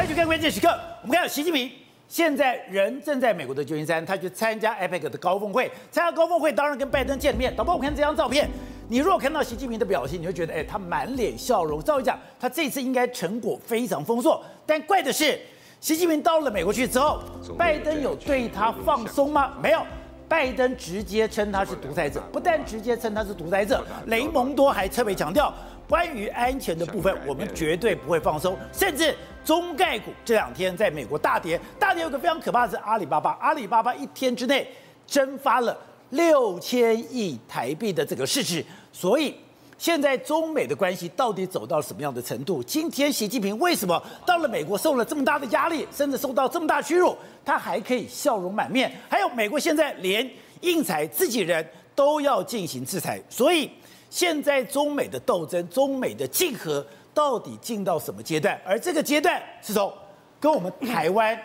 欢迎去看关键时刻。我们看到习近平现在人正在美国的旧金山，他去参加 APEC 的高峰会。参加高峰会当然跟拜登见面。导播，我看这张照片，你如果看到习近平的表情，你会觉得，哎，他满脸笑容。照理讲，他这次应该成果非常丰硕。但怪的是，习近平到了美国去之后，拜登有对他放松吗？没有。拜登直接称他是独裁者，不但直接称他是独裁者，雷蒙多还特别强调，关于安全的部分，我们绝对不会放松。甚至中概股这两天在美国大跌，大跌有个非常可怕的是阿里巴巴，阿里巴巴一天之内蒸发了六千亿台币的这个市值，所以。现在中美的关系到底走到什么样的程度？今天习近平为什么到了美国受了这么大的压力，甚至受到这么大屈辱，他还可以笑容满面？还有美国现在连应采自己人都要进行制裁，所以现在中美的斗争、中美的竞合到底进到什么阶段？而这个阶段是从跟我们台湾。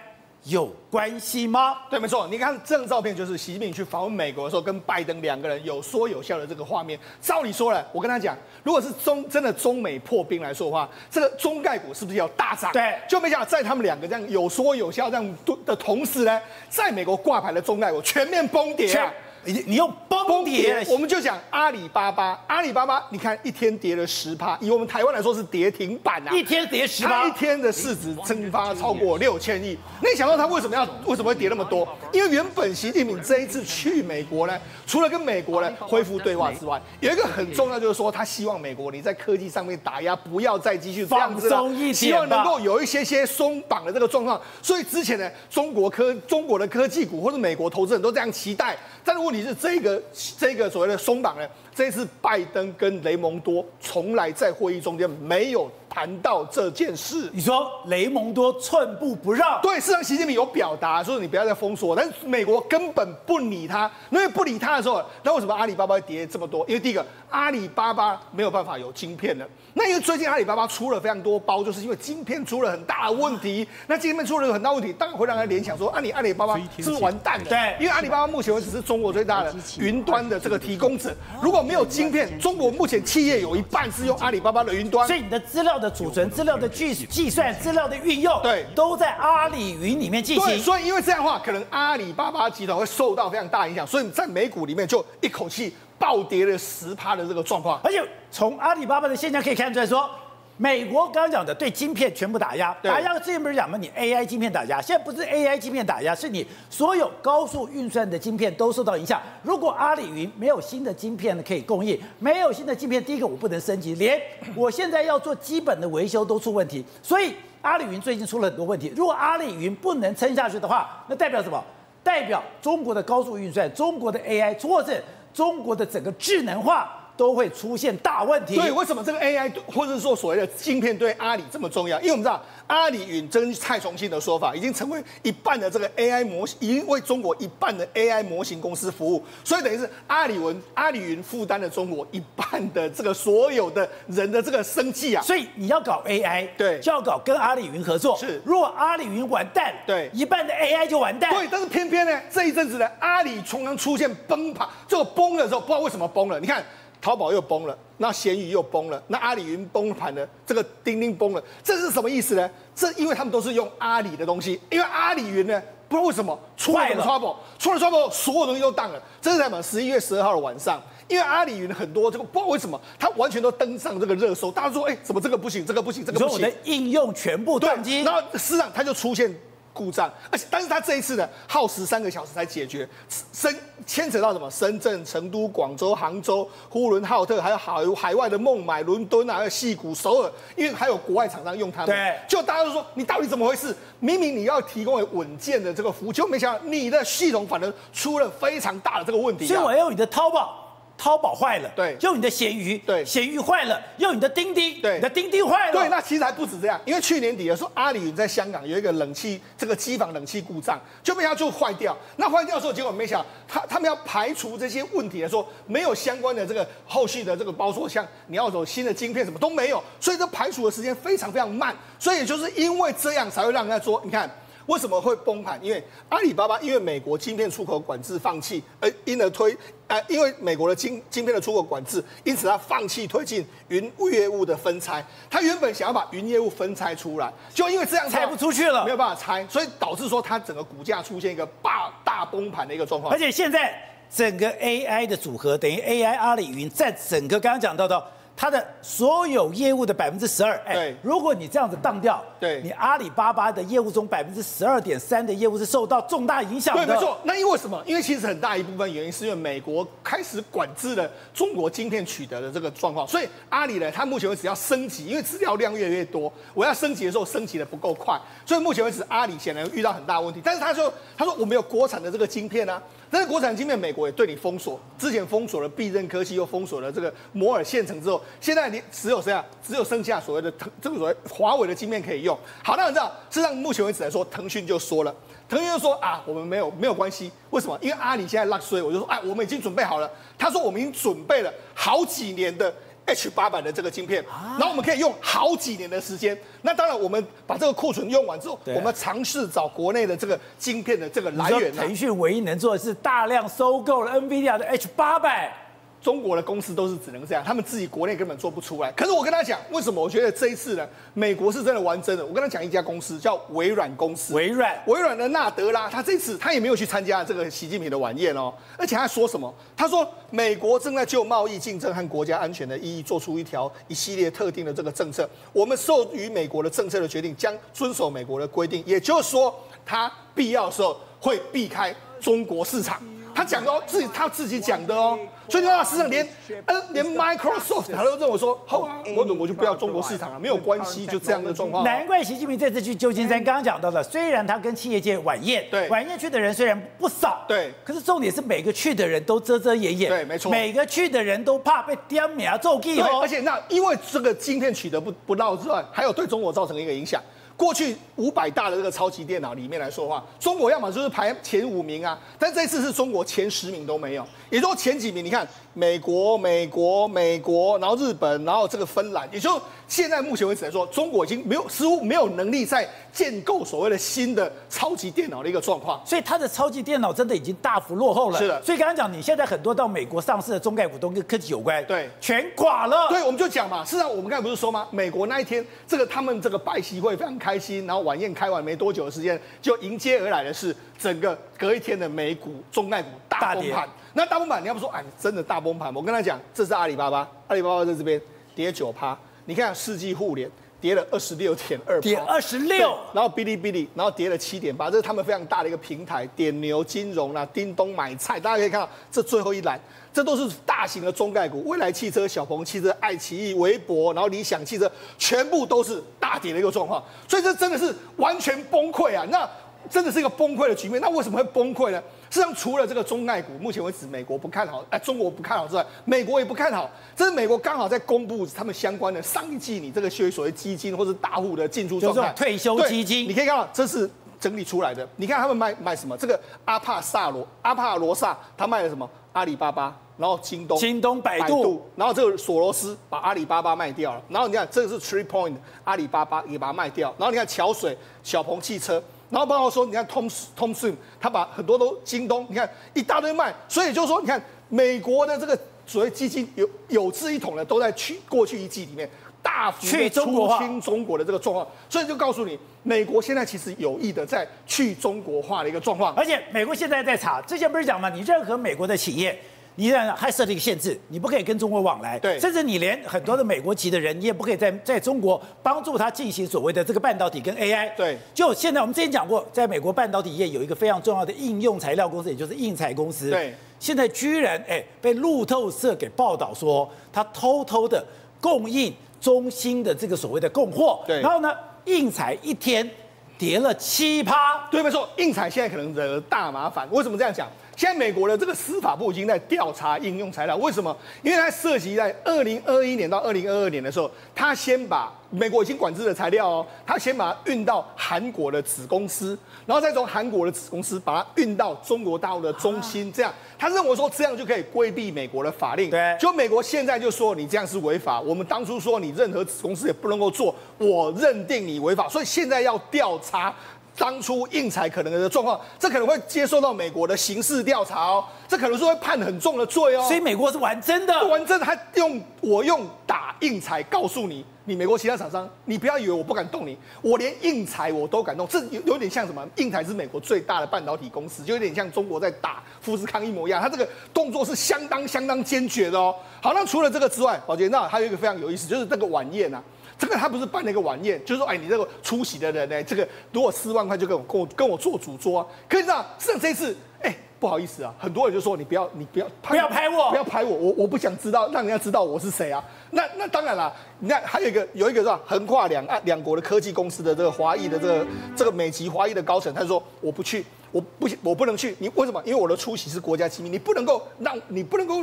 有关系吗？对，没错。你看这张照片，就是习近平去访问美国的时候，跟拜登两个人有说有笑的这个画面。照理说了，我跟他讲，如果是中真的中美破冰来说的话，这个中概股是不是要大涨？对，就没想到在他们两个这样有说有笑这样的同时呢，在美国挂牌的中概股全面崩跌啊。你你用崩跌，我们就讲阿里巴巴，阿里巴巴，你看一天跌了十趴，以我们台湾来说是跌停板啊，一天跌十趴，一天的市值蒸发超过六千亿。那你想到他为什么要为什么会跌那么多？因为原本习近平这一次去美国呢，除了跟美国呢恢复对话之外，有一个很重要就是说，他希望美国你在科技上面打压不要再继续这样子了，希望能够有一些些松绑的这个状况。所以之前呢，中国科中国的科技股或者美国投资人都这样期待，但是问题是这个这个所谓的松绑呢，这次拜登跟雷蒙多从来在会议中间没有谈到这件事。你说雷蒙多寸步不让？对，事实上习近平有表达说你不要再封锁，但是美国根本不理他。因为不理他的时候，那为什么阿里巴巴会跌这么多？因为第一个，阿里巴巴没有办法有晶片了。那因为最近阿里巴巴出了非常多包，就是因为晶片出了很大的问题。那晶片出了很大问题，当然会让人联想说，啊，你阿里巴巴是不是完蛋了？对，因为阿里巴巴目前为止是中国最大的云端的这个提供者。如果没有晶片，中国目前企业有一半是用阿里巴巴的云端，所以你的资料的储存、资料的计计算、资料的运用，对，都在阿里云里面进行。所以因为这样的话，可能阿里巴巴集团会受到非常大影响，所以在美股里面就一口气暴跌了十趴的这个状况。而且从阿里巴巴的现象可以看出来说。美国刚刚讲的对晶片全部打压，打压之前不是讲吗？你 AI 晶片打压，现在不是 AI 晶片打压，是你所有高速运算的晶片都受到影响。如果阿里云没有新的晶片可以供应，没有新的晶片，第一个我不能升级，连我现在要做基本的维修都出问题。所以阿里云最近出了很多问题。如果阿里云不能撑下去的话，那代表什么？代表中国的高速运算、中国的 AI，或者中国的整个智能化。都会出现大问题。对，为什么这个 AI 或者说所谓的晶片对阿里这么重要？因为我们知道阿里云，跟蔡崇信的说法，已经成为一半的这个 AI 模型，已经为中国一半的 AI 模型公司服务。所以等于是阿里云，阿里云负担了中国一半的这个所有的人的这个生计啊。所以你要搞 AI，对，就要搞跟阿里云合作。是，如果阿里云完蛋，对，一半的 AI 就完蛋。对，但是偏偏呢，这一阵子呢，阿里常常出现崩盘，这个崩的时候，不知道为什么崩了。你看。淘宝又崩了，那闲鱼又崩了，那阿里云崩盘了，这个钉钉崩了，这是什么意思呢？这因为他们都是用阿里的东西，因为阿里云呢，不知道为什么出了 trouble，出了 trouble，所有东西都当了。这是在什么？十一月十二号的晚上，因为阿里云很多这个不知道为什么，它完全都登上这个热搜，大家说，哎，怎么这个不行，这个不行，这个不行，所有的应用全部断机，然后市场它就出现。故障，而且但是他这一次呢，耗时三个小时才解决，深牵扯到什么？深圳、成都、广州、杭州、呼伦浩特，还有海海外的孟买、伦敦啊，还有戏谷、首尔，因为还有国外厂商用他们。对，就大家都说你到底怎么回事？明明你要提供稳健的这个服务，就没想到你的系统反而出了非常大的这个问题啊。所以我要用你的淘宝。淘宝坏了，对，用你的闲鱼，对，闲鱼坏了，用你的钉钉，对，你的钉钉坏了，对，那其实还不止这样，因为去年底的时候，阿里云在香港有一个冷气，这个机房冷气故障，就被它就坏掉。那坏掉的时候，结果没想到，他他们要排除这些问题的时候，没有相关的这个后续的这个包括像你要走新的晶片什么都没有，所以这排除的时间非常非常慢。所以也就是因为这样，才会让人家说，你看。为什么会崩盘？因为阿里巴巴因为美国晶片出口管制放弃，而因而推，呃，因为美国的晶晶片的出口管制，因此他放弃推进云业务的分拆。他原本想要把云业务分拆出来，就因为这样拆不出去了，没有办法拆，所以导致说它整个股价出现一个大大崩盘的一个状况。而且现在整个 AI 的组合等于 AI 阿里云在整个刚刚讲到的。它的所有业务的百分之十二，哎，如果你这样子当掉，对，你阿里巴巴的业务中百分之十二点三的业务是受到重大影响的。对，没错。那因为什么？因为其实很大一部分原因是因为美国开始管制了中国晶片取得的这个状况，所以阿里呢，它目前为止要升级，因为资料量越来越多，我要升级的时候升级的不够快，所以目前为止阿里显然遇到很大问题。但是他说，他说我们有国产的这个晶片啊。但是国产晶片，美国也对你封锁，之前封锁了必韧科技，又封锁了这个摩尔线程之后，现在你只有谁啊？只有剩下所谓的腾这个所谓华为的晶片可以用。好，那你知道，事实上目前为止来说，腾讯就说了，腾讯就说啊，我们没有没有关系，为什么？因为阿里现在落水，我就说，哎，我们已经准备好了。他说我们已经准备了好几年的。H 八百的这个晶片，然后我们可以用好几年的时间。那当然，我们把这个库存用完之后，我们尝试找国内的这个晶片的这个来源。腾讯唯一能做的是大量收购了 NVIDIA 的 H 八百。中国的公司都是只能这样，他们自己国内根本做不出来。可是我跟他讲，为什么？我觉得这一次呢，美国是真的玩真的。我跟他讲一家公司叫微软公司，微软，微软的纳德拉，他这次他也没有去参加这个习近平的晚宴哦，而且他说什么？他说美国正在就贸易竞争和国家安全的意义做出一条一系列特定的这个政策。我们受于美国的政策的决定，将遵守美国的规定，也就是说，他必要的时候会避开中国市场。他讲的哦，自己他自己讲的哦，所以你看，事实上连呃连 Microsoft 他都认为说，好，我我就不要中国市场了，没有关系，就这样的状况。难怪习近平这次去旧金山，刚刚讲到的，虽然他跟企业界晚宴，对，晚宴去的人虽然不少，对，可是重点是每个去的人都遮遮掩掩，对，没错，每个去的人都怕被点名咒记哦。而且那因为这个晶片取得不不到之外，还有对中国造成一个影响。过去五百大的这个超级电脑里面来说的话，中国要么就是排前五名啊，但这次是中国前十名都没有，也就前几名，你看美国、美国、美国，然后日本，然后这个芬兰，也就现在目前为止来说，中国已经没有似乎没有能力再建构所谓的新的超级电脑的一个状况，所以它的超级电脑真的已经大幅落后了。是的，所以刚刚讲，你现在很多到美国上市的中概股都跟科技有关，对，全垮了。对，我们就讲嘛，事实上我们刚才不是说吗？美国那一天，这个他们这个拜习会非常开心，然后晚宴开完没多久的时间，就迎接而来的是整个隔一天的美股中概股大崩盘。那大崩盘，你要不说哎，真的大崩盘？我跟他讲，这是阿里巴巴，阿里巴巴在这边跌九趴，你看世纪互联。跌了二十六点二，跌二十六，然后哔哩哔哩，然后跌了七点八，这是他们非常大的一个平台，点牛金融啦、啊，叮咚买菜，大家可以看到这最后一栏，这都是大型的中概股，未来汽车、小鹏汽车、爱奇艺、微博，然后理想汽车，全部都是大跌的一个状况，所以这真的是完全崩溃啊！那真的是一个崩溃的局面，那为什么会崩溃呢？实际上，除了这个中概股，目前为止美国不看好，哎，中国不看好之外，美国也不看好。这是美国刚好在公布他们相关的上一季，你这个所谓基金或者大户的进出状态，退休基金，你可以看到这是整理出来的。你看他们卖卖什么？这个阿帕萨罗阿帕罗萨，他卖了什么？阿里巴巴，然后京东，京东百度，百度，然后这个索罗斯把阿里巴巴卖掉了。然后你看这个是 Three Point，阿里巴巴也把它卖掉。然后你看桥水、小鹏汽车。然后包括说，你看 Tom Tom Swim，他把很多都京东，你看一大堆卖，所以就是说，你看美国的这个所谓基金有有志一统的，都在去过去一季里面大幅的出清中国的这个状况，所以就告诉你，美国现在其实有意的在去中国化的一个状况，而且美国现在在查，之前不是讲吗？你任何美国的企业。你这样还设了一个限制，你不可以跟中国往来，对，甚至你连很多的美国籍的人，你也不可以在在中国帮助他进行所谓的这个半导体跟 AI，对。就现在我们之前讲过，在美国半导体业有一个非常重要的应用材料公司，也就是应材公司，对。现在居然哎被路透社给报道说，他偷偷的供应中兴的这个所谓的供货，对。然后呢，应材一天跌了七趴，对，没错，应材现在可能惹大麻烦。为什么这样讲？现在美国的这个司法部已经在调查应用材料，为什么？因为它涉及在二零二一年到二零二二年的时候，他先把美国已经管制的材料哦，他先把它运到韩国的子公司，然后再从韩国的子公司把它运到中国大陆的中心，这样他认为说这样就可以规避美国的法令。对，就美国现在就说你这样是违法，我们当初说你任何子公司也不能够做，我认定你违法，所以现在要调查。当初应采可能的状况，这可能会接受到美国的刑事调查哦，这可能是会判很重的罪哦。所以美国是玩真的，玩真的，他用我用打应采告诉你，你美国其他厂商，你不要以为我不敢动你，我连应采我都敢动，这有有点像什么？应采是美国最大的半导体公司，就有点像中国在打富士康一模一样，他这个动作是相当相当坚决的哦。好，那除了这个之外，宝杰，那还有一个非常有意思，就是这个晚宴啊。这个他不是办了一个晚宴，就是说，哎，你这个出席的人呢，这个如果四万块就跟我跟我跟我做主桌啊。可是啊，像这次，哎，不好意思啊，很多人就说你不要你不要不要拍我，不要拍我，我我不想知道，让人家知道我是谁啊。那那当然了，你看还有一个有一个是吧，横跨两岸两国的科技公司的这个华裔的这个这个美籍华裔的高层，他就说我不去，我不我不能去，你为什么？因为我的出席是国家机密，你不能够让你不能够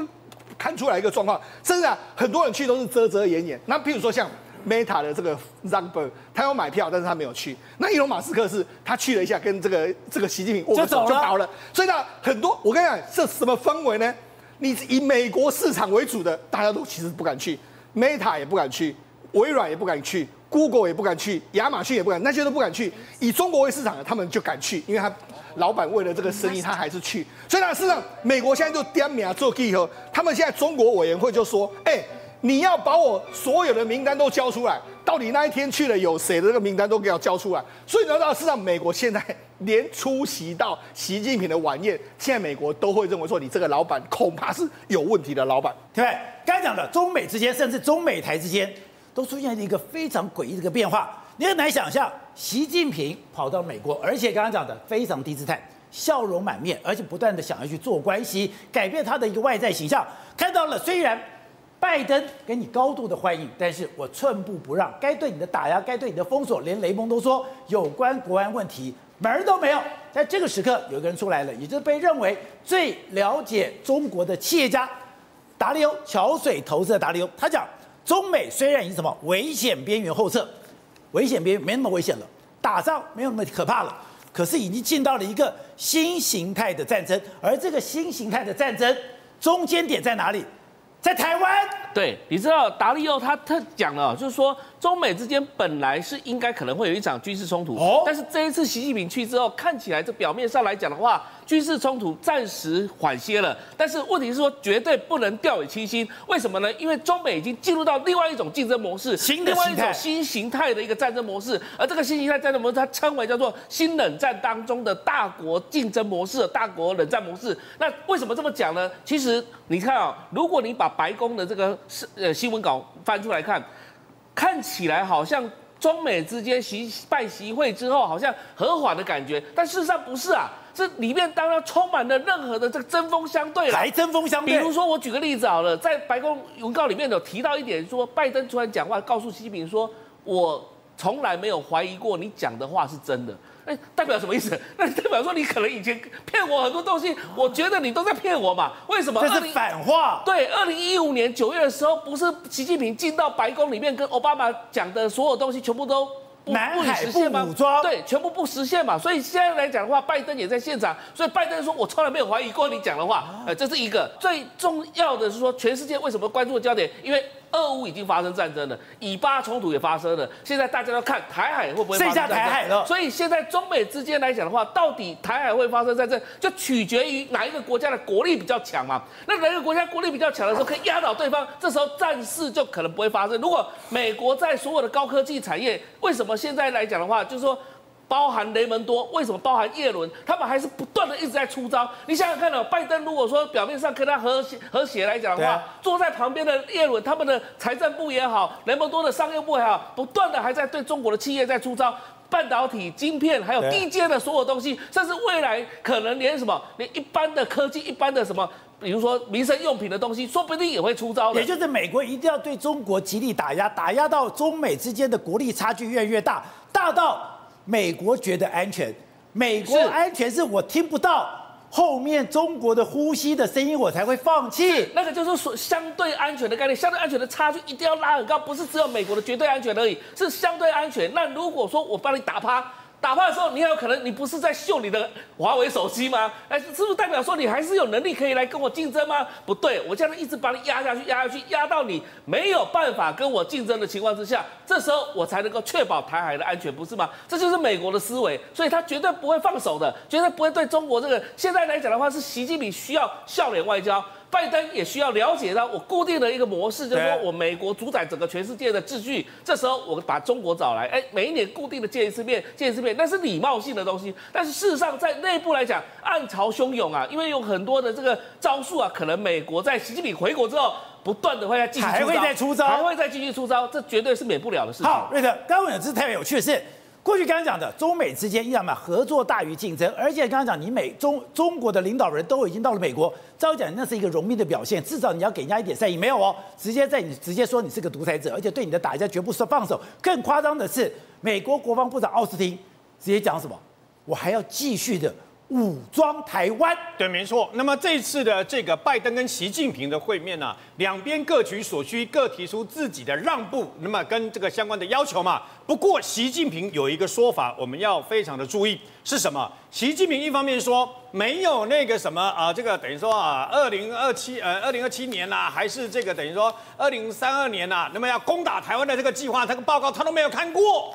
看出来一个状况。甚至啊，很多人去都是遮遮掩掩。那譬如说像。Meta 的这个 Zuckerberg 他要买票，但是他没有去。那伊隆马斯克是，他去了一下，跟这个这个习近平握手就跑了。所以呢，很多我跟你讲，这什么氛围呢？你以美国市场为主的，大家都其实不敢去，Meta 也不敢去，微软也不敢去，Google 也不敢去，亚马逊也不敢，那些都不敢去。以中国为市场的，他们就敢去，因为他老板为了这个生意，他还是去。所以呢，事实上，美国现在就点名做记后，他们现在中国委员会就说，哎、欸。你要把我所有的名单都交出来，到底那一天去了有谁的这个名单都给我交出来。所以你知道，事实上美国现在连出席到习近平的晚宴，现在美国都会认为说你这个老板恐怕是有问题的老板，对不对？刚才讲的中美之间，甚至中美台之间，都出现了一个非常诡异的一个变化。你很难想象，习近平跑到美国，而且刚刚讲的非常低姿态，笑容满面，而且不断的想要去做关系，改变他的一个外在形象。看到了，虽然。拜登给你高度的欢迎，但是我寸步不让，该对你的打压，该对你的封锁，连雷蒙都说有关国安问题门儿都没有。在这个时刻，有一个人出来了，也就是被认为最了解中国的企业家达利欧，桥水投资的达利欧，他讲，中美虽然已经什么危险边缘后撤，危险边缘没那么危险了，打仗没有那么可怕了，可是已经进到了一个新形态的战争，而这个新形态的战争中间点在哪里？在台湾，对，你知道达利欧他他讲了，就是说中美之间本来是应该可能会有一场军事冲突，哦，但是这一次习近平去之后，看起来这表面上来讲的话。军事冲突暂时缓些了，但是问题是说绝对不能掉以轻心。为什么呢？因为中美已经进入到另外一种竞争模式，新的另外一种新形态的一个战争模式。而这个新形态战争模式，它称为叫做新冷战当中的大国竞争模式、大国冷战模式。那为什么这么讲呢？其实你看啊，如果你把白宫的这个是呃新闻稿翻出来看，看起来好像中美之间习拜习会之后好像和缓的感觉，但事实上不是啊。这里面当然充满了任何的这个针锋相对了，来针锋相对。比如说，我举个例子好了，在白宫文告里面有提到一点，说拜登突然讲话，告诉习近平说：“我从来没有怀疑过你讲的话是真的。”哎，代表什么意思？那代表说你可能以前骗我很多东西，我觉得你都在骗我嘛？为什么？这是反话。对，二零一五年九月的时候，不是习近平进到白宫里面跟奥巴马讲的所有东西，全部都。不南海不武装，对，全部不实现嘛。所以现在来讲的话，拜登也在现场。所以拜登说：“我从来没有怀疑过你讲的话。”呃，这是一个最重要的是说，全世界为什么关注的焦点？因为。俄乌已经发生战争了，以巴冲突也发生了，现在大家要看台海会不会？剩下台海了。所以现在中美之间来讲的话，到底台海会发生战争，就取决于哪一个国家的国力比较强嘛。那哪一个国家国力比较强的时候，可以压倒对方，这时候战事就可能不会发生。如果美国在所有的高科技产业，为什么现在来讲的话，就是说。包含雷蒙多，为什么包含耶伦？他们还是不断的一直在出招。你想想看哦，拜登如果说表面上跟他和谐和谐来讲的话，坐在旁边的耶伦，他们的财政部也好，雷蒙多的商业部也好，不断的还在对中国的企业在出招，半导体、晶片，还有低阶的所有东西，甚至未来可能连什么，连一般的科技、一般的什么，比如说民生用品的东西，说不定也会出招的。也就是美国一定要对中国极力打压，打压到中美之间的国力差距越来越大，大到。美国觉得安全，美国安全是我听不到后面中国的呼吸的声音，我才会放弃。那个就是说相对安全的概念，相对安全的差距一定要拉很高，不是只有美国的绝对安全而已，是相对安全。那如果说我帮你打趴。打炮的时候，你有可能你不是在秀你的华为手机吗？哎，是不是代表说你还是有能力可以来跟我竞争吗？不对，我这样一直把你压下去，压下去，压到你没有办法跟我竞争的情况之下，这时候我才能够确保台海的安全，不是吗？这就是美国的思维，所以他绝对不会放手的，绝对不会对中国这个现在来讲的话，是习近平需要笑脸外交。拜登也需要了解到，我固定的一个模式，就是说我美国主宰整个全世界的秩序。这时候我把中国找来，哎，每一年固定的见一次面，见一次面，那是礼貌性的东西。但是事实上，在内部来讲，暗潮汹涌啊，因为有很多的这个招数啊，可能美国在习近平回国之后，不断的会再继续还会再出招，还会再继续出招，这绝对是免不了的事情。好，瑞德，刚刚讲的是特别有趣的是。过去刚刚讲的中美之间，一样嘛，合作大于竞争。而且刚刚讲，你美中中国的领导人都已经到了美国，照讲那是一个荣命的表现，至少你要给人家一点善意。没有哦，直接在你直接说你是个独裁者，而且对你的打压绝不是放手。更夸张的是，美国国防部长奥斯汀直接讲什么？我还要继续的。武装台湾，对，没错。那么这次的这个拜登跟习近平的会面呢、两边各取所需，各提出自己的让步，那么跟这个相关的要求嘛。不过习近平有一个说法，我们要非常的注意，是什么？习近平一方面说没有那个什么啊，这个等于说啊，二零二七呃，二零二七年呐、还是这个等于说二零三二年呐、那么要攻打台湾的这个计划，这个报告他都没有看过。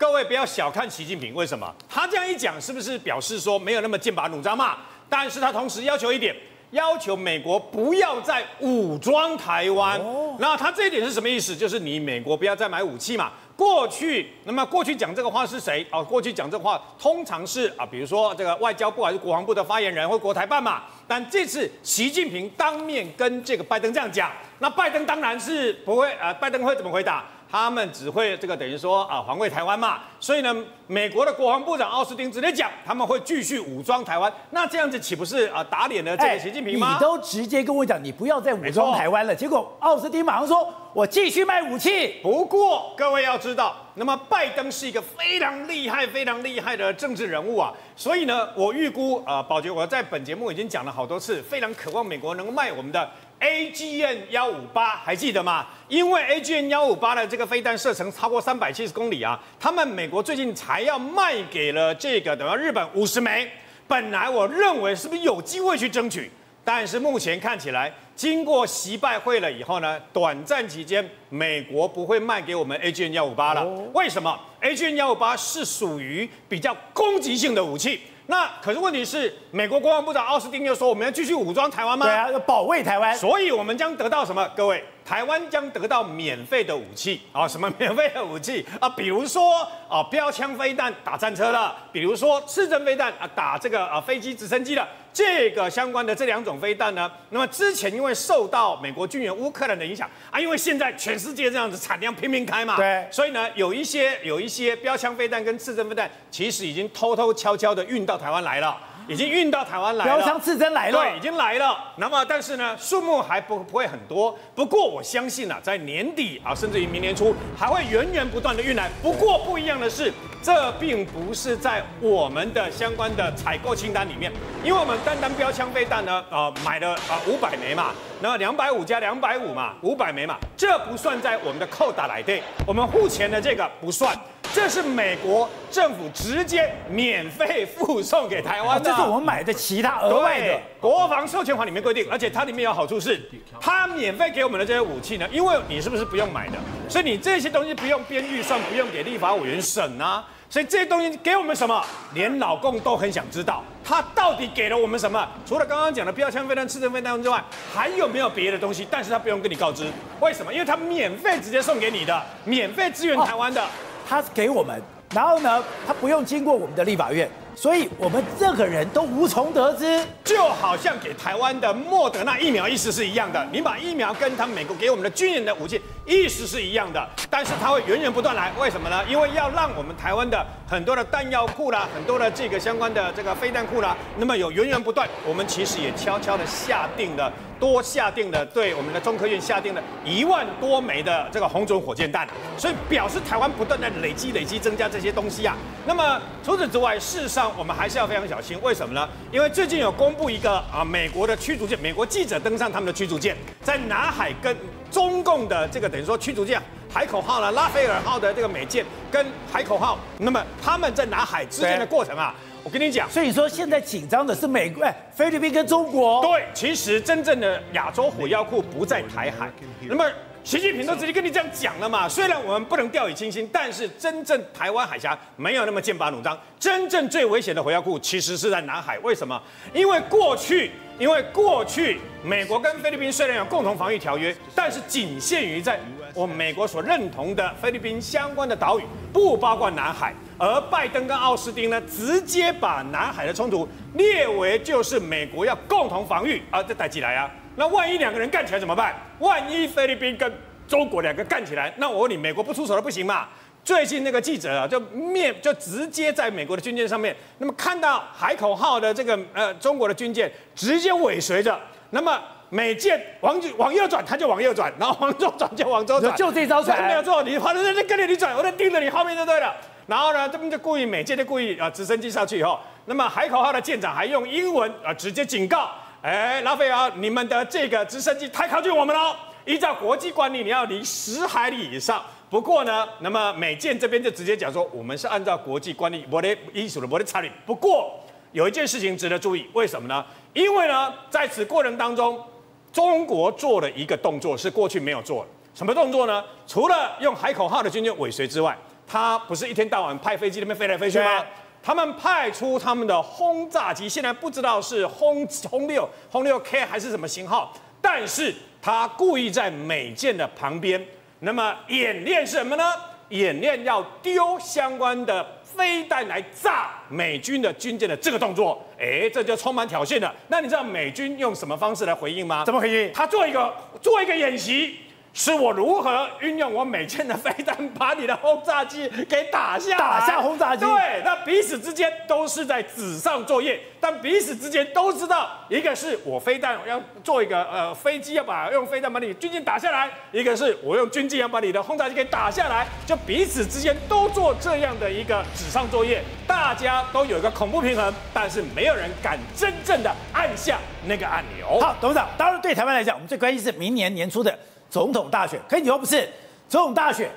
各位不要小看习近平，为什么？他这样一讲，是不是表示说没有那么剑拔弩张嘛？但是他同时要求一点，要求美国不要再武装台湾。哦，那他这一点是什么意思？就是你美国不要再买武器嘛。过去，那么过去讲这个话是谁？哦，过去讲这个话通常是啊，比如说这个外交部还是国防部的发言人或国台办嘛。但这次习近平当面跟这个拜登这样讲，那拜登当然是不会啊，拜登会怎么回答？他们只会这个等于说啊，防卫台湾嘛，所以呢，美国的国防部长奥斯汀直接讲，他们会继续武装台湾，那这样子岂不是啊打脸了这个习近平吗？欸、你都直接跟我讲，你不要再武装台湾了，结果奥斯汀马上说，我继续卖武器。不过各位要知道，那么拜登是一个非常厉害、非常厉害的政治人物啊，所以呢，我预估啊，宝杰我在本节目已经讲了好多次，非常渴望美国能够卖我们的。AGM 幺五八还记得吗？因为 AGM 幺五八的这个飞弹射程超过三百七十公里啊，他们美国最近才要卖给了这个等于日本五十枚。本来我认为是不是有机会去争取，但是目前看起来，经过习拜会了以后呢，短暂期间美国不会卖给我们 A G N 幺五八了。为什么？A G N 幺五八是属于比较攻击性的武器。那可是问题是，美国国防部长奥斯汀又说，我们要继续武装台湾吗？对啊，要保卫台湾。所以我们将得到什么？各位，台湾将得到免费的武器啊！什么免费的武器啊？比如说啊，标枪飞弹打战车的，比如说刺针飞弹啊，打这个啊飞机、直升机的。这个相关的这两种飞弹呢，那么之前因为受到美国军援乌克兰的影响啊，因为现在全世界这样子产量拼命开嘛，对，所以呢，有一些有一些标枪飞弹跟刺针飞弹，其实已经偷偷悄悄的运到台湾来了。已经运到台湾来了，标枪刺针来了，对，已经来了。那么，但是呢，数目还不不会很多。不过我相信啊，在年底啊，甚至于明年初，还会源源不断的运来。不过不一样的是，这并不是在我们的相关的采购清单里面，因为我们单单标枪飞弹呢，呃，买了啊五百枚嘛，那么两百五加两百五嘛，五百枚嘛，这不算在我们的扣打来对，我们付钱的这个不算。这是美国政府直接免费 附送给台湾的，这是我们买的其他额外的国防授权法里面规定，而且它里面有好处是，它免费给我们的这些武器呢，因为你是不是不用买的，所以你这些东西不用编预算，不用给立法委员审啊，所以这些东西给我们什么，连老共都很想知道，他到底给了我们什么？除了刚刚讲的标枪飞弹、刺针飞弹之外，还有没有别的东西？但是他不用跟你告知，为什么？因为他免费直接送给你的，免费支援台湾的。他给我们，然后呢，他不用经过我们的立法院，所以我们任何人都无从得知，就好像给台湾的莫德纳疫苗意思是一样的。你把疫苗跟他美国给我们的军人的武器意思是一样的，但是它会源源不断来，为什么呢？因为要让我们台湾的很多的弹药库啦，很多的这个相关的这个飞弹库啦，那么有源源不断，我们其实也悄悄的下定了。多下定了，对我们的中科院下定了一万多枚的这个红准火箭弹，所以表示台湾不断的累积、累积增加这些东西啊。那么除此之外，事实上我们还是要非常小心，为什么呢？因为最近有公布一个啊，美国的驱逐舰，美国记者登上他们的驱逐舰，在南海跟中共的这个等于说驱逐舰海口号呢、拉斐尔号的这个美舰跟海口号，那么他们在南海之间的过程啊，我跟你讲，所以说现在紧张的是美国、哎，菲律宾跟中国。对，其实真正的亚洲火药库不在台海，那么。习近平都直接跟你这样讲了嘛？虽然我们不能掉以轻心，但是真正台湾海峡没有那么剑拔弩张。真正最危险的火药库其实是在南海。为什么？因为过去，因为过去美国跟菲律宾虽然有共同防御条约，但是仅限于在我们美国所认同的菲律宾相关的岛屿，不包括南海。而拜登跟奥斯汀呢，直接把南海的冲突列为就是美国要共同防御啊，这带起来啊。那万一两个人干起来怎么办？万一菲律宾跟中国两个干起来，那我问你，美国不出手了不行嘛？最近那个记者啊，就面就直接在美国的军舰上面，那么看到海口号的这个呃中国的军舰直接尾随着，那么美舰往往右转，他就往右转，然后往左转就往左转，就这招船，没有错，你反正在跟着你转，我在盯着你后面就对了。然后呢，这边就故意美舰就故意啊直升机上去以后，那么海口号的舰长还用英文啊直接警告。哎，拉斐尔，你们的这个直升机太靠近我们了。依照国际惯例，你要离十海里以上。不过呢，那么美舰这边就直接讲说，我们是按照国际惯例，我的意思了，我的差旅。不过有一件事情值得注意，为什么呢？因为呢，在此过程当中，中国做了一个动作，是过去没有做的。什么动作呢？除了用海口号的军舰尾随之外，他不是一天到晚派飞机那边飞来飞去吗？他们派出他们的轰炸机，现在不知道是轰轰六、轰六 K 还是什么型号，但是他故意在美舰的旁边，那么演练什么呢？演练要丢相关的飞弹来炸美军的军舰的这个动作，哎，这就充满挑衅了。那你知道美军用什么方式来回应吗？怎么回应？他做一个做一个演习。是我如何运用我美舰的飞弹，把你的轰炸机给打下，打下轰炸机。对，那彼此之间都是在纸上作业，但彼此之间都知道，一个是我飞弹要做一个呃飞机要把用飞弹把你军舰打下来，一个是我用军舰要把你的轰炸机给打下来，就彼此之间都做这样的一个纸上作业，大家都有一个恐怖平衡，但是没有人敢真正的按下那个按钮。好，董事长，当然对台湾来讲，我们最关心是明年年初的。总统大选，可以你说不是？总统大选，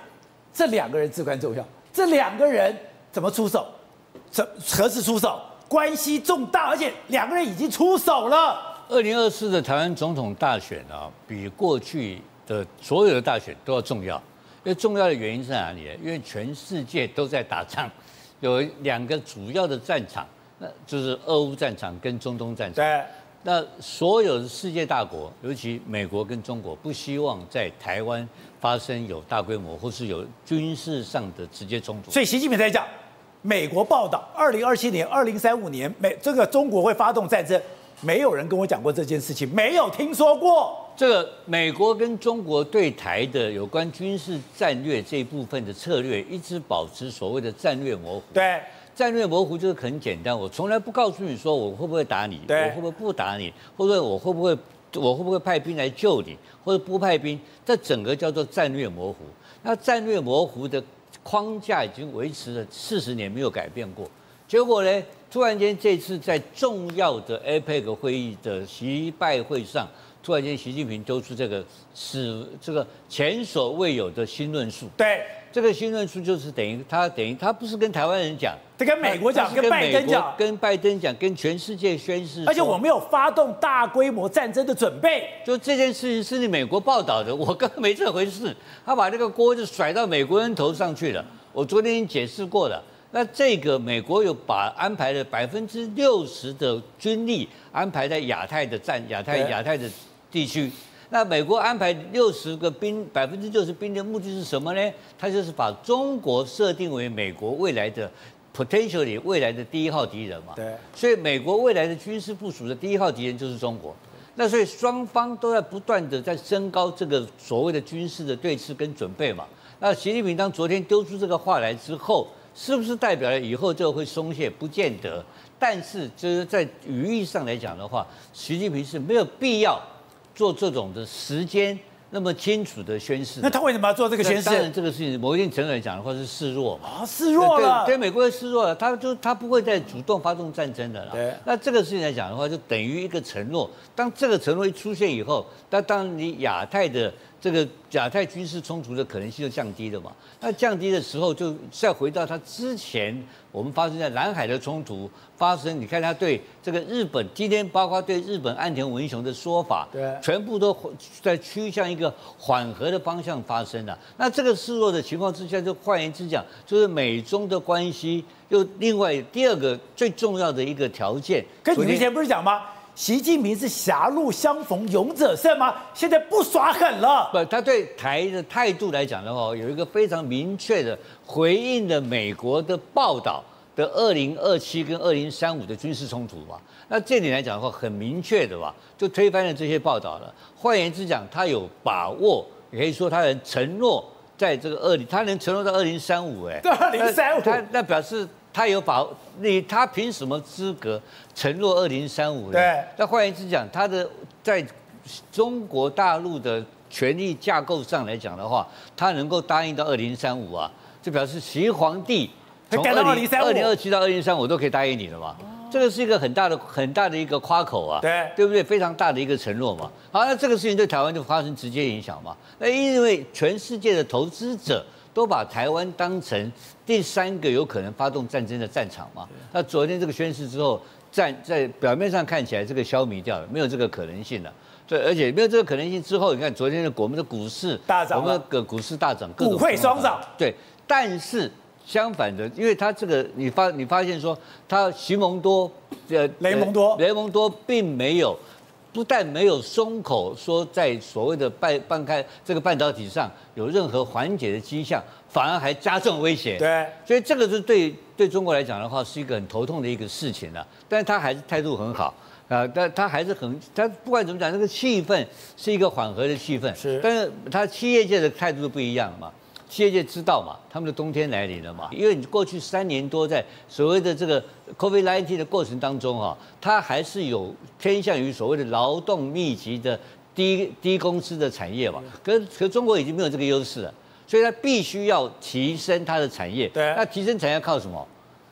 这两个人至关重要。这两个人怎么出手？怎何时出手？关系重大，而且两个人已经出手了。二零二四的台湾总统大选啊，比过去的所有的大选都要重要。因为重要的原因在哪里？因为全世界都在打仗，有两个主要的战场，那就是俄乌战场跟中东战场。对。那所有的世界大国，尤其美国跟中国，不希望在台湾发生有大规模或是有军事上的直接冲突。所以习近平在讲，美国报道，二零二七年、二零三五年，美这个中国会发动战争，没有人跟我讲过这件事情，没有听说过。这个美国跟中国对台的有关军事战略这一部分的策略，一直保持所谓的战略模糊。对。战略模糊就是很简单，我从来不告诉你说我会不会打你，我会不会不打你，或者我会不会我会不会派兵来救你，或者不派兵，这整个叫做战略模糊。那战略模糊的框架已经维持了四十年没有改变过，结果呢，突然间这次在重要的 APEC 会议的习拜会上，突然间习近平丢出这个是这个前所未有的新论述。对。这个新论述就是等于他等于他不是跟台湾人讲，他跟美国讲，跟拜登讲，跟拜登讲，跟全世界宣誓。而且我没有发动大规模战争的准备。就这件事情是你美国报道的，我根本没这回事。他把这个锅就甩到美国人头上去了。我昨天解释过了。那这个美国有把安排了百分之六十的军力安排在亚太的战亚太亚太的地区。那美国安排六十个兵，百分之六十兵的目的是什么呢？他就是把中国设定为美国未来的 potentially 未来的第一号敌人嘛。对。所以美国未来的军事部署的第一号敌人就是中国。那所以双方都在不断的在升高这个所谓的军事的对峙跟准备嘛。那习近平当昨天丢出这个话来之后，是不是代表了以后就会松懈？不见得。但是就是在语义上来讲的话，习近平是没有必要。做这种的时间那么清楚的宣誓，那他为什么要做这个宣誓？当然，这个事情某一定程度来讲的话是示弱嘛。啊，示弱了。对，对美国是示弱了，他就他不会再主动发动战争的了。对。那这个事情来讲的话，就等于一个承诺。当这个承诺一出现以后，那当你亚太的这个亚太军事冲突的可能性就降低了嘛。那降低的时候，就再回到他之前我们发生在南海的冲突发生，你看他对这个日本今天包括对日本岸田文雄的说法，对，全部都在趋向一个缓和的方向发生了。那这个示弱的情况之下，就换言之讲，就是美中的关系又另外第二个最重要的一个条件。跟你之前不是讲吗？习近平是狭路相逢勇者胜吗？现在不耍狠了。不，他对台的态度来讲的话，有一个非常明确的回应的美国的报道的二零二七跟二零三五的军事冲突吧。那这点来讲的话，很明确的吧，就推翻了这些报道了。换言之讲，他有把握，也可以说他能承诺在这个二零，他能承诺到二零三五，哎，对，二零三五，他那表示。他有把你，他凭什么资格承诺二零三五呢？对。那换言之讲，他的在中国大陆的权力架构上来讲的话，他能够答应到二零三五啊，就表示习皇帝从二零二零二七到二零三五都可以答应你了嘛。这个是一个很大的很大的一个夸口啊，对，对不对？非常大的一个承诺嘛。好，那这个事情对台湾就发生直接影响嘛。那因为全世界的投资者。都把台湾当成第三个有可能发动战争的战场嘛？那昨天这个宣誓之后，在在表面上看起来这个消弭掉了，没有这个可能性了。对，而且没有这个可能性之后，你看昨天的我们的股市大涨，我们的股市大涨，股汇双涨。对，但是相反的，因为他这个你发你发现说，他席蒙多呃雷蒙多雷蒙多并没有。不但没有松口，说在所谓的半半开这个半导体上有任何缓解的迹象，反而还加重威胁。对，所以这个是对对中国来讲的话，是一个很头痛的一个事情了。但是他还是态度很好啊，但他还是很，他不管怎么讲，那个气氛是一个缓和的气氛。是，但是他企业界的态度不一样嘛。企业界知道嘛，他们的冬天来临了嘛。因为你过去三年多在所谓的这个 COVID-19 的过程当中哈，它还是有偏向于所谓的劳动密集的低低工资的产业嘛。可是可中国已经没有这个优势了，所以它必须要提升它的产业。对，那提升产业靠什么？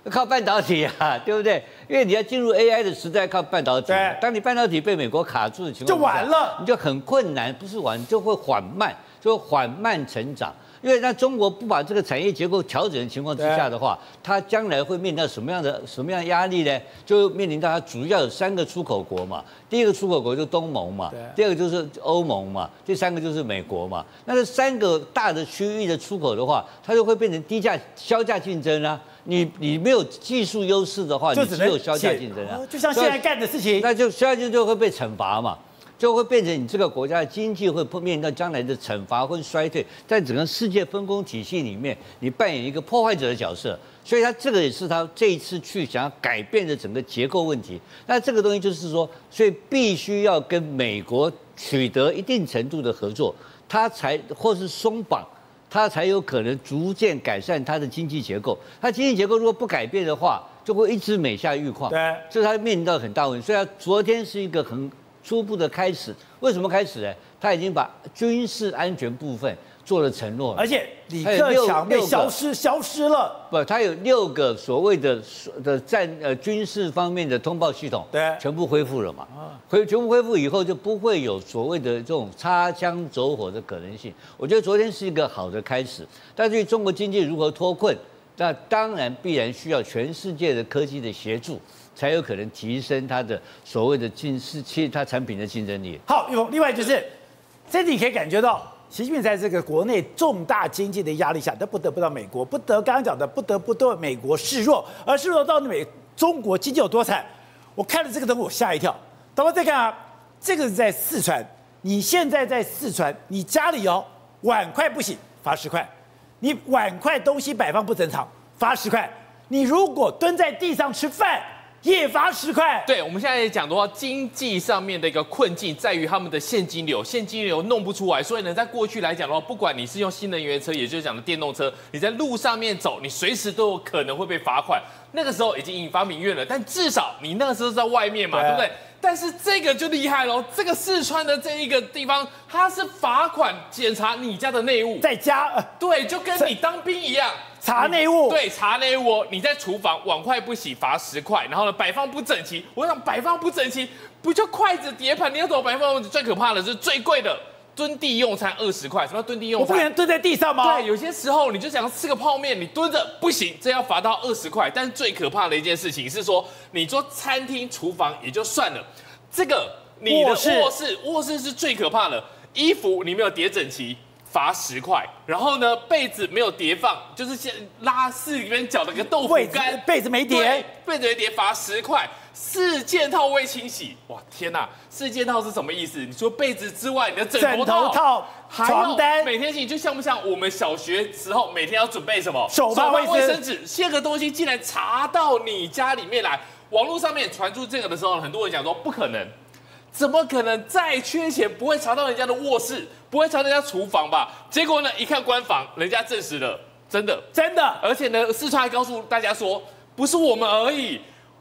靠半导体啊，对不对？因为你要进入 AI 的时代，靠半导体。对，当你半导体被美国卡住的情况下，就完了，你就很困难，不是完，就会缓慢，就会缓慢成长。因为那中国不把这个产业结构调整的情况之下的话，它将来会面临到什么样的什么样的压力呢？就面临到它主要有三个出口国嘛，第一个出口国就是东盟嘛，第二个就是欧盟嘛，第三个就是美国嘛。那这三个大的区域的出口的话，它就会变成低价销价竞争啊。你你没有技术优势的话，你只有销价竞争啊。就像现在干的事情，那就削价竞争就会被惩罚嘛。就会变成你这个国家的经济会面临到将来的惩罚或衰退，在整个世界分工体系里面，你扮演一个破坏者的角色，所以他这个也是他这一次去想要改变的整个结构问题。那这个东西就是说，所以必须要跟美国取得一定程度的合作，他才或是松绑，他才有可能逐渐改善他的经济结构。他经济结构如果不改变的话，就会一直每下愈况。对，这是他面临到很大问题。所以他昨天是一个很。初步的开始，为什么开始呢？他已经把军事安全部分做了承诺，而且李克强被消失消失了。不，他有六个所谓的的战呃军事方面的通报系统，对，全部恢复了嘛。恢全部恢复以后，就不会有所谓的这种擦枪走火的可能性。我觉得昨天是一个好的开始，但对于中国经济如何脱困，那当然必然需要全世界的科技的协助。才有可能提升它的所谓的竞势，其实它产品的竞争力。好，有另外就是，这里可以感觉到，习近平在这个国内重大经济的压力下，他不得不到美国，不得刚刚讲的不得不对美国示弱，而示弱到美中国经济有多惨？我看了这个东西，我吓一跳。等会再看啊，这个是在四川，你现在在四川，你家里哦碗筷不洗罚十块，你碗筷东西摆放不正常罚十块，你如果蹲在地上吃饭。也罚十块。对，我们现在讲的话，经济上面的一个困境在于他们的现金流，现金流弄不出来。所以呢，在过去来讲的话，不管你是用新能源车，也就是讲的电动车，你在路上面走，你随时都有可能会被罚款。那个时候已经引发民怨了，但至少你那个时候在外面嘛，对，啊、对不对？但是这个就厉害喽，这个四川的这一个地方，它是罚款检查你家的内务，在家，对，就跟你当兵一样。查内务，对，查内务。你在厨房碗筷不洗罚十块，然后呢，摆放不整齐。我想摆放不整齐，不就筷子碟盘？你要怎么摆放？最可怕的是最贵的，蹲地用餐二十块，什么叫蹲地用餐我不餐？能蹲在地上吗？对，有些时候你就想吃个泡面，你蹲着不行，这要罚到二十块。但是最可怕的一件事情是说，你做餐厅厨房也就算了，这个你的卧室卧室是最可怕的，衣服你没有叠整齐。罚十块，然后呢，被子没有叠放，就是先拉四边角的一个豆腐干，被子没叠，被子没叠罚十块，四件套未清洗，哇天哪，四件套是什么意思？你说被子之外，你的枕枕头套、头套、还有床单，每天洗，就像不像我们小学时候每天要准备什么？手帕卫生卫生纸？这个东西竟然查到你家里面来，网络上面传出这个的时候，很多人讲说不可能。怎么可能再缺钱不会查到人家的卧室，不会查到人家厨房吧？结果呢，一看官房，人家证实了，真的，真的。而且呢，四川还告诉大家说，不是我们而已，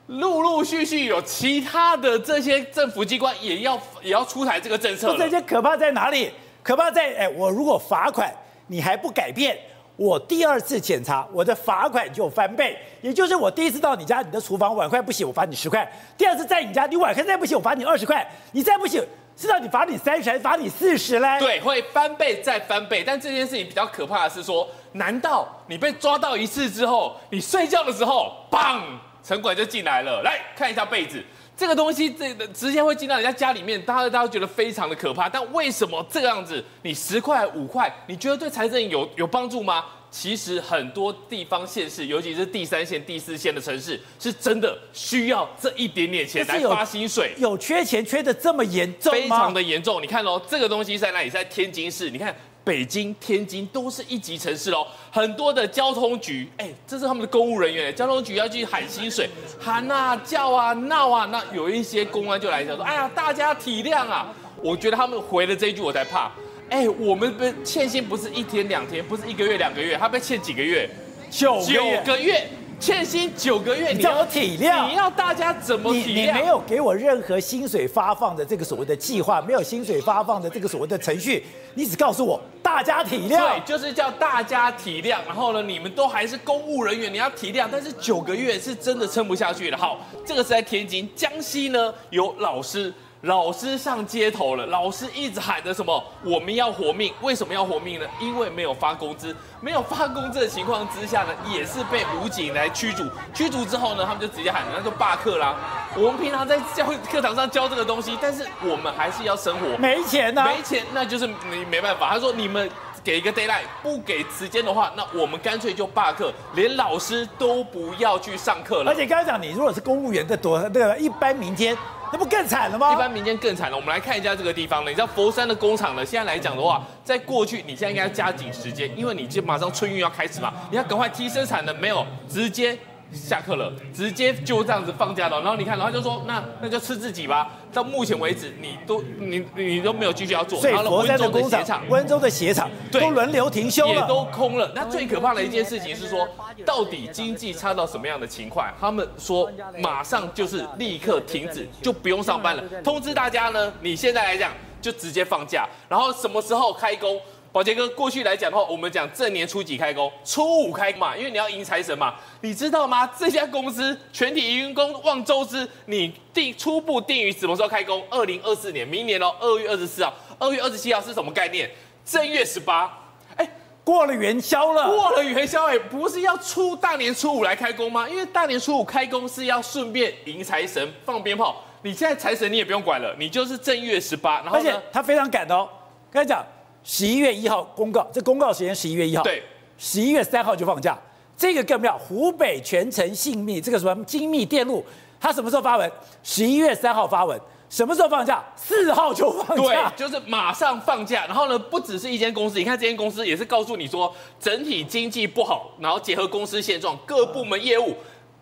陆陆续续有其他的这些政府机关也要也要出台这个政策了。这些可怕在哪里？可怕在哎，我如果罚款你还不改变，我第二次检查我的罚款就翻倍。也就是我第一次到你家，你的厨房碗筷不洗，我罚你十块；第二次在你家，你碗筷再不洗，我罚你二十块；你再不洗，是让你罚你三十还是罚你四十嘞？对，会翻倍再翻倍。但这件事情比较可怕的是说，难道你被抓到一次之后，你睡觉的时候，砰，城管就进来了，来看一下被子。这个东西，这直接会进到人家家里面，大家大家觉得非常的可怕。但为什么这个样子？你十块五块，你觉得对财政有有帮助吗？其实很多地方县市，尤其是第三线、第四线的城市，是真的需要这一点点钱来发薪水。有缺钱缺的这么严重吗？非常的严重。你看哦，这个东西在哪里？在天津市。你看北京、天津都是一级城市哦，很多的交通局，哎，这是他们的公务人员，交通局要去喊薪水，喊啊、叫啊、闹啊。那有一些公安就来讲说，哎呀，大家体谅啊。我觉得他们回了这一句，我才怕。哎，我们被欠薪不是一天两天，不是一个月两个月，他被欠几个月？九九个月，欠薪九个月，你要体谅，你要大家怎么体谅？没有给我任何薪水发放的这个所谓的计划，没有薪水发放的这个所谓的程序，你只告诉我大家体谅，对，就是叫大家体谅。然后呢，你们都还是公务人员，你要体谅。但是九个月是真的撑不下去了。好，这个是在天津，江西呢有老师。老师上街头了，老师一直喊着什么？我们要活命，为什么要活命呢？因为没有发工资，没有发工资的情况之下呢，也是被武警来驱逐。驱逐之后呢，他们就直接喊，那就罢课啦。我们平常在教课堂上教这个东西，但是我们还是要生活，没钱呐、啊，没钱，那就是你没办法。他说你们给一个 d a y l i g h t 不给时间的话，那我们干脆就罢课，连老师都不要去上课了。而且刚才讲，你如果是公务员的多，那个一般民间。那不更惨了吗？一般民间更惨了。我们来看一下这个地方呢，你知道佛山的工厂呢，现在来讲的话，在过去你现在应该要加紧时间，因为你这马上春运要开始嘛，你要赶快提生产的，没有直接。下课了，直接就这样子放假了。然后你看，然后就说那那就吃自己吧。到目前为止，你都你你都没有继续要做。所以佛山的工厂、温州的鞋厂都轮流停休了，也都空了。那最可怕的一件事情是说，到底经济差到什么样的情况？他们说马上就是立刻停止，就不用上班了。通知大家呢，你现在来讲就直接放假，然后什么时候开工？宝杰哥，过去来讲的话，我们讲正年初几开工？初五开嘛，因为你要迎财神嘛。你知道吗？这家公司全体员工望周知，你定初步定于什么时候开工？二零二四年，明年哦，二月二十四号、二月二十七号是什么概念？正月十八，哎，过了元宵了，过了元宵，哎，不是要初大年初五来开工吗？因为大年初五开工是要顺便迎财神、放鞭炮。你现在财神你也不用管了，你就是正月十八，然后而且他非常赶的哦，跟他讲。十一月一号公告，这公告时间十一月一号。对，十一月三号就放假，这个更妙。湖北全程信密，这个什么精密电路，它什么时候发文？十一月三号发文，什么时候放假？四号就放假。对，就是马上放假。然后呢，不只是一间公司，你看这间公司也是告诉你说，整体经济不好，然后结合公司现状，各部门业务，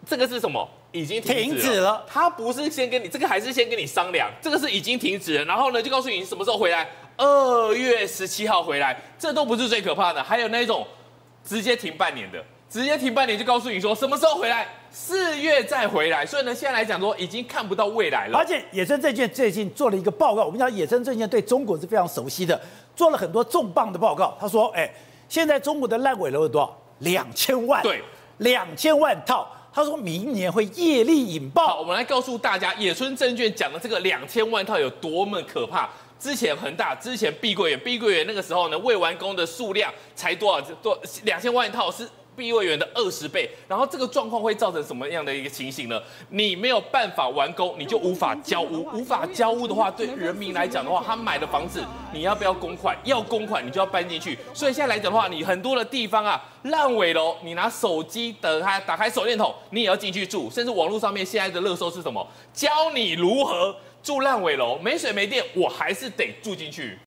这个是什么？已经停止了。停止了。他不是先跟你，这个还是先跟你商量，这个是已经停止了。然后呢，就告诉你什么时候回来。二月十七号回来，这都不是最可怕的，还有那种直接停半年的，直接停半年就告诉你说什么时候回来，四月再回来。所以呢，现在来讲说已经看不到未来了。而且野村证券最近做了一个报告，我们讲野村证券对中国是非常熟悉的，做了很多重磅的报告。他说，哎，现在中国的烂尾楼有多少？两千万，对，两千万套。他说明年会业力引爆。好，我们来告诉大家，野村证券讲的这个两千万套有多么可怕。之前恒大，之前碧桂园，碧桂园那个时候呢，未完工的数量才多少？多两千万套是。碧桂园的二十倍，然后这个状况会造成什么样的一个情形呢？你没有办法完工，你就无法交屋，无法交屋的话，对人民来讲的话，他买的房子你要不要公款？要公款，你就要搬进去。所以现在来讲的话，你很多的地方啊，烂尾楼，你拿手机的开打开手电筒，你也要进去住。甚至网络上面现在的热搜是什么？教你如何住烂尾楼没水没电我还是得住进去。